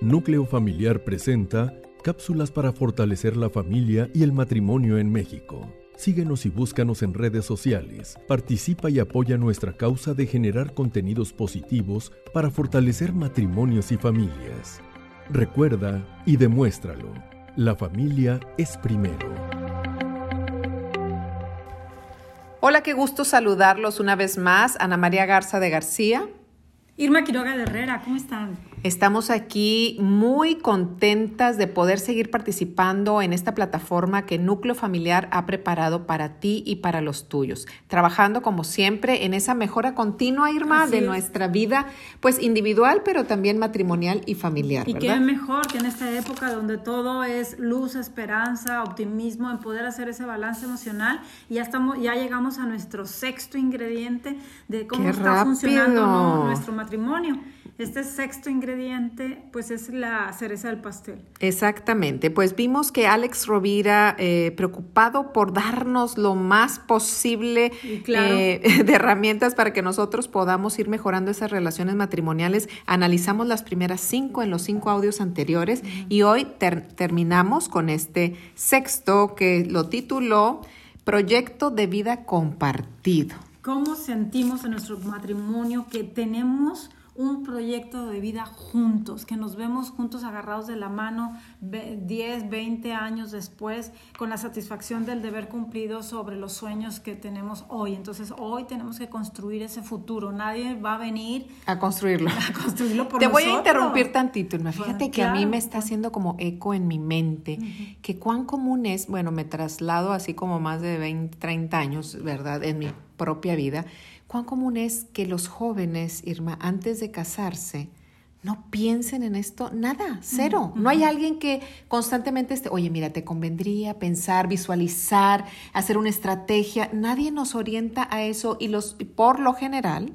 Núcleo Familiar presenta cápsulas para fortalecer la familia y el matrimonio en México. Síguenos y búscanos en redes sociales. Participa y apoya nuestra causa de generar contenidos positivos para fortalecer matrimonios y familias. Recuerda y demuéstralo. La familia es primero. Hola, qué gusto saludarlos una vez más. Ana María Garza de García. Irma Quiroga de Herrera, ¿cómo están? Estamos aquí muy contentas de poder seguir participando en esta plataforma que Núcleo Familiar ha preparado para ti y para los tuyos, trabajando como siempre en esa mejora continua, Irma, de nuestra vida, pues individual, pero también matrimonial y familiar. Y qué mejor que en esta época donde todo es luz, esperanza, optimismo, en poder hacer ese balance emocional. Y ya estamos, ya llegamos a nuestro sexto ingrediente de cómo está funcionando nuestro matrimonio. Este sexto ingrediente, pues es la cereza del pastel. Exactamente, pues vimos que Alex Rovira, eh, preocupado por darnos lo más posible eh, de herramientas para que nosotros podamos ir mejorando esas relaciones matrimoniales, analizamos las primeras cinco en los cinco audios anteriores y hoy terminamos con este sexto que lo tituló Proyecto de Vida Compartido. ¿Cómo sentimos en nuestro matrimonio que tenemos un proyecto de vida juntos, que nos vemos juntos agarrados de la mano 10, 20 años después, con la satisfacción del deber cumplido sobre los sueños que tenemos hoy. Entonces hoy tenemos que construir ese futuro. Nadie va a venir a construirlo. A construirlo por Te voy a interrumpir tantito, Fíjate que a mí me está haciendo como eco en mi mente, que cuán común es, bueno, me traslado así como más de 20, 30 años, ¿verdad? En mi propia vida cuán común es que los jóvenes, Irma, antes de casarse, no piensen en esto, nada, cero. No hay alguien que constantemente esté, oye, mira, te convendría pensar, visualizar, hacer una estrategia. Nadie nos orienta a eso y los, por lo general,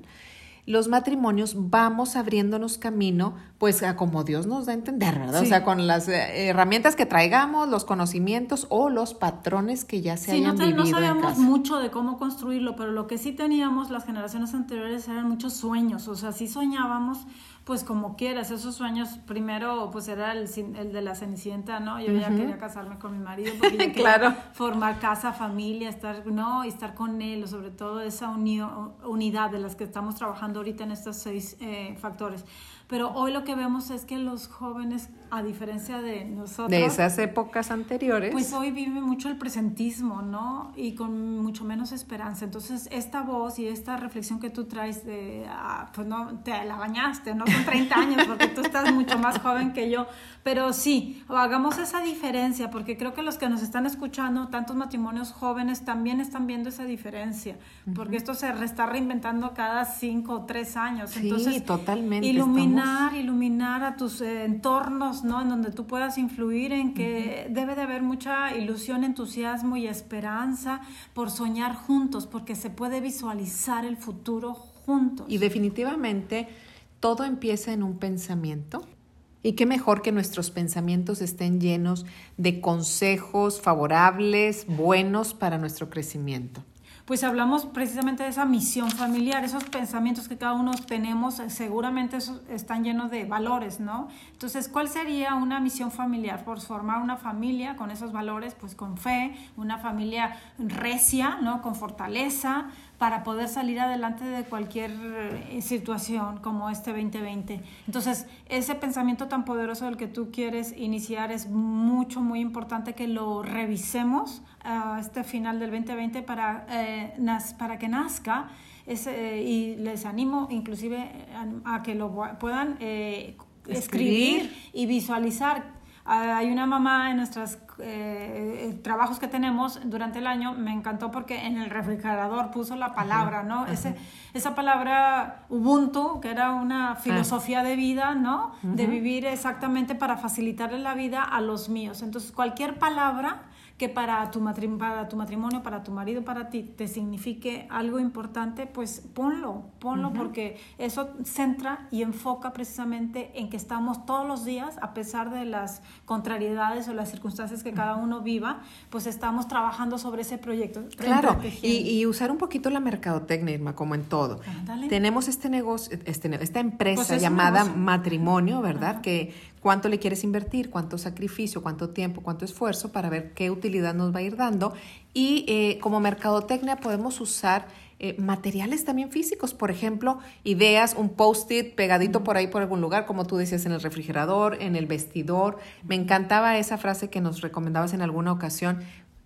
los matrimonios vamos abriéndonos camino, pues a como Dios nos da a entender, ¿verdad? O sea, con las eh, herramientas que traigamos, los conocimientos o los patrones que ya se sí, hayan no, vivido no sabíamos mucho de cómo construirlo, pero lo que sí teníamos las generaciones anteriores eran muchos sueños, o sea, sí soñábamos pues como quieras, esos sueños, primero pues era el, el de la Cenicienta, ¿no? Yo ya quería casarme con mi marido porque ya quería formar casa, familia, estar, ¿no? Y estar con él, sobre todo esa unidad de las que estamos trabajando ahorita en estos seis eh, factores. Pero hoy lo que vemos es que los jóvenes, a diferencia de nosotros... De esas épocas anteriores. Pues hoy vive mucho el presentismo, ¿no? Y con mucho menos esperanza. Entonces, esta voz y esta reflexión que tú traes de, ah, pues no, te la bañaste, ¿no? Con 30 años, porque tú estás mucho más joven que yo. Pero sí, hagamos esa diferencia, porque creo que los que nos están escuchando, tantos matrimonios jóvenes, también están viendo esa diferencia, porque esto se está reinventando cada cinco o tres años. Entonces, sí, totalmente. Iluminar, iluminar a tus eh, entornos, ¿no? En donde tú puedas influir en que debe de haber mucha ilusión, entusiasmo y esperanza por soñar juntos, porque se puede visualizar el futuro juntos. Y definitivamente todo empieza en un pensamiento y qué mejor que nuestros pensamientos estén llenos de consejos favorables, buenos para nuestro crecimiento pues hablamos precisamente de esa misión familiar, esos pensamientos que cada uno tenemos, eh, seguramente están llenos de valores, ¿no? Entonces, ¿cuál sería una misión familiar? Por formar una familia con esos valores, pues con fe, una familia recia, ¿no? Con fortaleza, para poder salir adelante de cualquier eh, situación como este 2020. Entonces, ese pensamiento tan poderoso del que tú quieres iniciar es mucho, muy importante que lo revisemos a este final del 2020 para, eh, para que nazca. Ese, y les animo inclusive a, que lo puedan eh, escribir y visualizar hay una mamá en nuestros eh, eh, trabajos que tenemos durante el año, me encantó porque en el refrigerador puso la palabra, ¿no? Ese, esa palabra Ubuntu, que era una ah. filosofía de vida, ¿no? De vivir exactamente para facilitarle la vida a los míos. Entonces, cualquier palabra que para tu, para tu matrimonio, para tu marido, para ti, te signifique algo importante, pues ponlo, ponlo porque eso centra y enfoca precisamente en que estamos todos los días, a pesar de las contrariedades o las circunstancias que cada uno viva, pues estamos trabajando sobre ese proyecto. Claro, y, usar un poquito la mercadotecnia, Irma, como en todo. Tenemos este negocio, este, esta empresa pues llamada matrimonio, ¿verdad? Que cuánto le quieres invertir, cuánto sacrificio, cuánto tiempo, cuánto esfuerzo para ver qué utilidad nos va a ir dando. Y eh, como mercadotecnia podemos usar eh, materiales también físicos, por ejemplo, ideas, un post-it pegadito por ahí por algún lugar, como tú decías, en el refrigerador, en el vestidor. Me encantaba esa frase que nos recomendabas en alguna ocasión.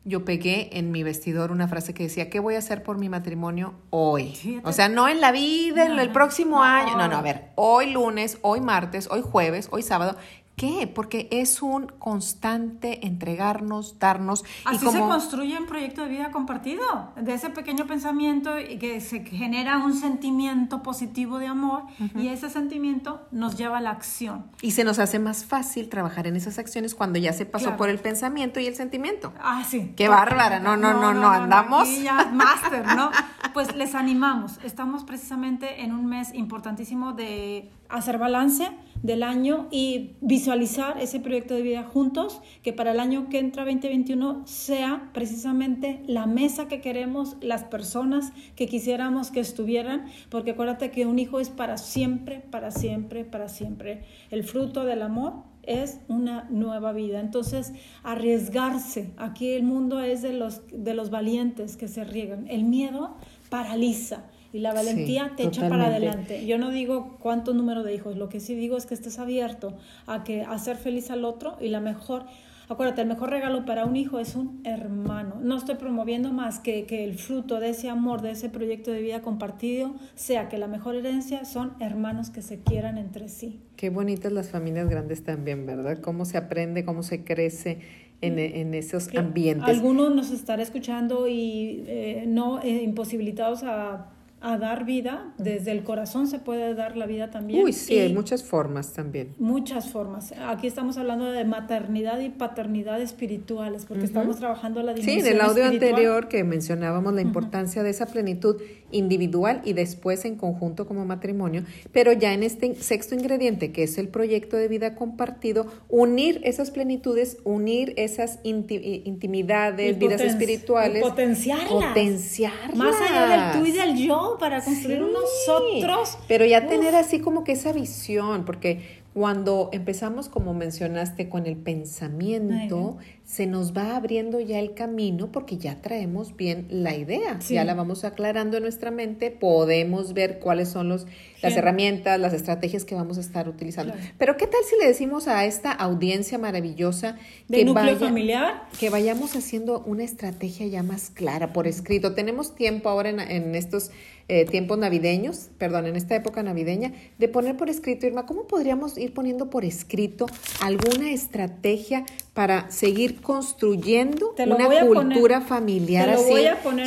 Yo pegué en mi vestidor una frase que decía, ¿qué voy a hacer por mi matrimonio hoy? O sea, no en la vida, en el próximo año. No, no, a ver, hoy lunes, hoy martes, hoy jueves, hoy sábado, qué? Porque es un constante entregarnos, darnos. Así se construye un proyecto de vida compartido, de ese pequeño pensamiento y que se genera un sentimiento positivo de amor y ese sentimiento nos lleva a la acción. Y se nos hace más fácil trabajar en esas acciones cuando ya se pasó por el pensamiento y el sentimiento. Ah, sí. Qué bárbara, no, no, no, no, andamos. ya máster, ¿no? Pues les animamos. Estamos precisamente en un mes importantísimo de hacer balance del año y visualizar ese proyecto de vida juntos, que para el año que entra 2021 sea precisamente la mesa que queremos, las personas que quisiéramos que estuvieran, porque acuérdate que un hijo es para siempre, para siempre, para siempre. El fruto del amor es una nueva vida. Entonces, arriesgarse. Aquí el mundo es de los, de los valientes que se riegan. El miedo paraliza y la valentía te echa para adelante. Yo no digo cuánto número de hijos, lo que sí digo es que estés abierto a que hacer feliz al otro y la mejor Acuérdate, el mejor regalo para un hijo es un hermano. No estoy promoviendo más que, que el fruto de ese amor, de ese proyecto de vida compartido, sea que la mejor herencia son hermanos que se quieran entre sí. Qué bonitas las familias grandes también, ¿verdad? Cómo se aprende, cómo se crece en, en esos ambientes. Algunos nos estará escuchando y eh, no eh, imposibilitados a a dar vida, desde el corazón se puede dar la vida también. Uy, sí, hay muchas formas también. Muchas formas. Aquí estamos hablando de maternidad y paternidad espirituales, porque estamos trabajando la dimensión Sí, en el audio anterior que mencionábamos la importancia de esa plenitud individual y después en conjunto como matrimonio, pero ya en este sexto ingrediente, que es el proyecto de vida compartido, unir esas plenitudes, unir esas intimidades, vidas espirituales. potenciarlas. Potenciarlas. Más allá del tú y del yo para construir nosotros. Pero ya tener así como que esa visión, porque cuando empezamos, como mencionaste, con el pensamiento, se nos va abriendo ya el camino porque ya traemos bien la idea, ya la vamos aclarando en nuestra mente, podemos ver cuáles son los, las herramientas, las estrategias que vamos a estar utilizando. Pero ¿qué tal si le decimos a esta audiencia maravillosa que, núcleo familiar? que vayamos haciendo una estrategia ya más clara por escrito? Tenemos tiempo ahora en, en estos eh, tiempos navideños, perdón, en esta época navideña, de poner por escrito, Irma, ¿cómo podríamos ir poniendo por escrito alguna estrategia para seguir construyendo una cultura familiar así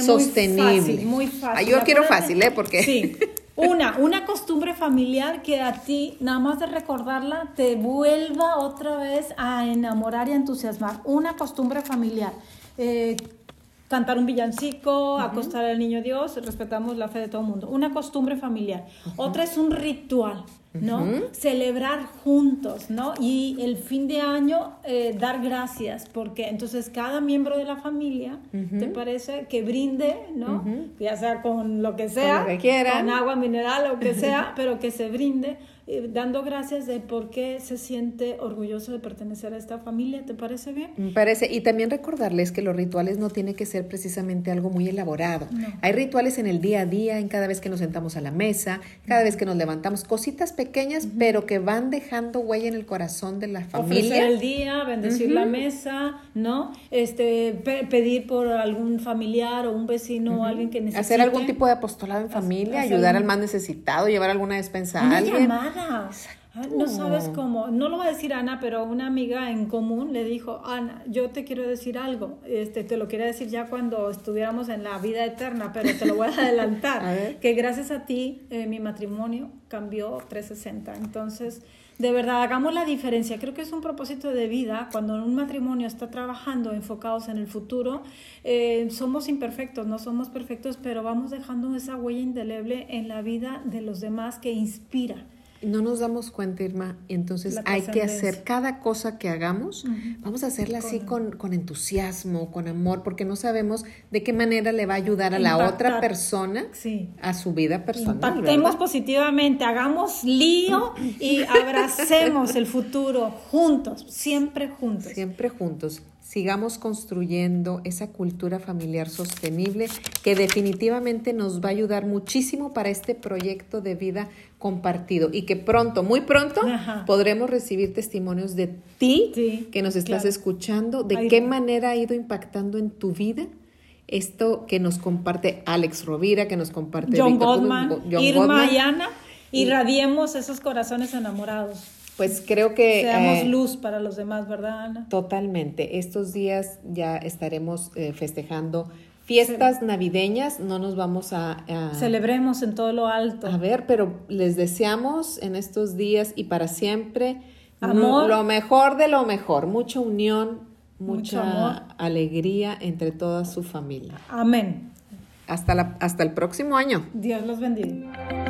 sostenible? Muy fácil, yo quiero fácil, ¿eh? Porque... Sí. Una, una costumbre familiar que a ti, nada más de recordarla, te vuelva otra vez a enamorar y entusiasmar. Una costumbre familiar. Eh, cantar un villancico, acostar al niño Dios, respetamos la fe de todo el mundo. Una costumbre familiar. Otra es un ritual, ¿no? Celebrar juntos, ¿no? Y el fin de año eh, dar gracias, porque entonces cada miembro de la familia, ¿te parece? Que brinde, ¿no? Ya sea con lo que sea, con, que con agua mineral o lo que sea, pero que se brinde eh, dando gracias de por qué se siente orgulloso de pertenecer a esta familia. ¿Te parece bien? Me parece. Y también recordarles que los rituales no tienen que ser precisamente algo muy elaborado. Hay rituales en el día a día, en cada vez que nos sentamos a la mesa, cada vez que nos levantamos, cositas pequeñas, pero que van dejando huella en el corazón de la familia. Ofrecer el día, bendecir la mesa, ¿no? Este, pedir por algún familiar o un vecino o alguien que necesite. Hacer algún tipo de apostolado en familia, ayudar al más necesitado, llevar alguna despensa a alguien. Llamada Ah, no sabes cómo, no lo va a decir Ana, pero una amiga en común le dijo, Ana, yo te quiero decir algo, este, te lo quería decir ya cuando estuviéramos en la vida eterna, pero te lo voy a adelantar, que gracias a ti eh, mi matrimonio cambió 360. Entonces, de verdad, hagamos la diferencia. Creo que es un propósito de vida. Cuando un matrimonio está trabajando enfocados en el futuro, eh, somos imperfectos, no somos perfectos, pero vamos dejando esa huella indeleble en la vida de los demás que inspira. No nos damos cuenta, Irma, entonces hay que hacer cada cosa que hagamos, vamos a hacerla así con, con, entusiasmo, con amor, porque no sabemos de qué manera le va a ayudar a la otra persona a su vida personal. Impactemos positivamente, hagamos lío y abracemos el futuro juntos, siempre juntos. Siempre juntos sigamos construyendo esa cultura familiar sostenible que definitivamente nos va a ayudar muchísimo para este proyecto de vida compartido y que pronto, muy pronto, podremos recibir testimonios de ti que nos estás escuchando, de qué manera ha ido impactando en tu vida esto que nos comparte Alex Rovira, que nos comparte John Goldman, Irma y Ana, irradiemos esos corazones enamorados pues creo que... Seamos eh, luz para los demás, ¿verdad, Ana? Totalmente. Estos días ya estaremos eh, festejando fiestas navideñas, no nos vamos a, Celebremos en todo lo alto. A ver, pero les deseamos en estos días y para siempre Amor. lo mejor de lo mejor, mucha unión, mucha alegría entre toda su familia. Amén. Hasta, la, hasta el próximo año. Dios los bendiga.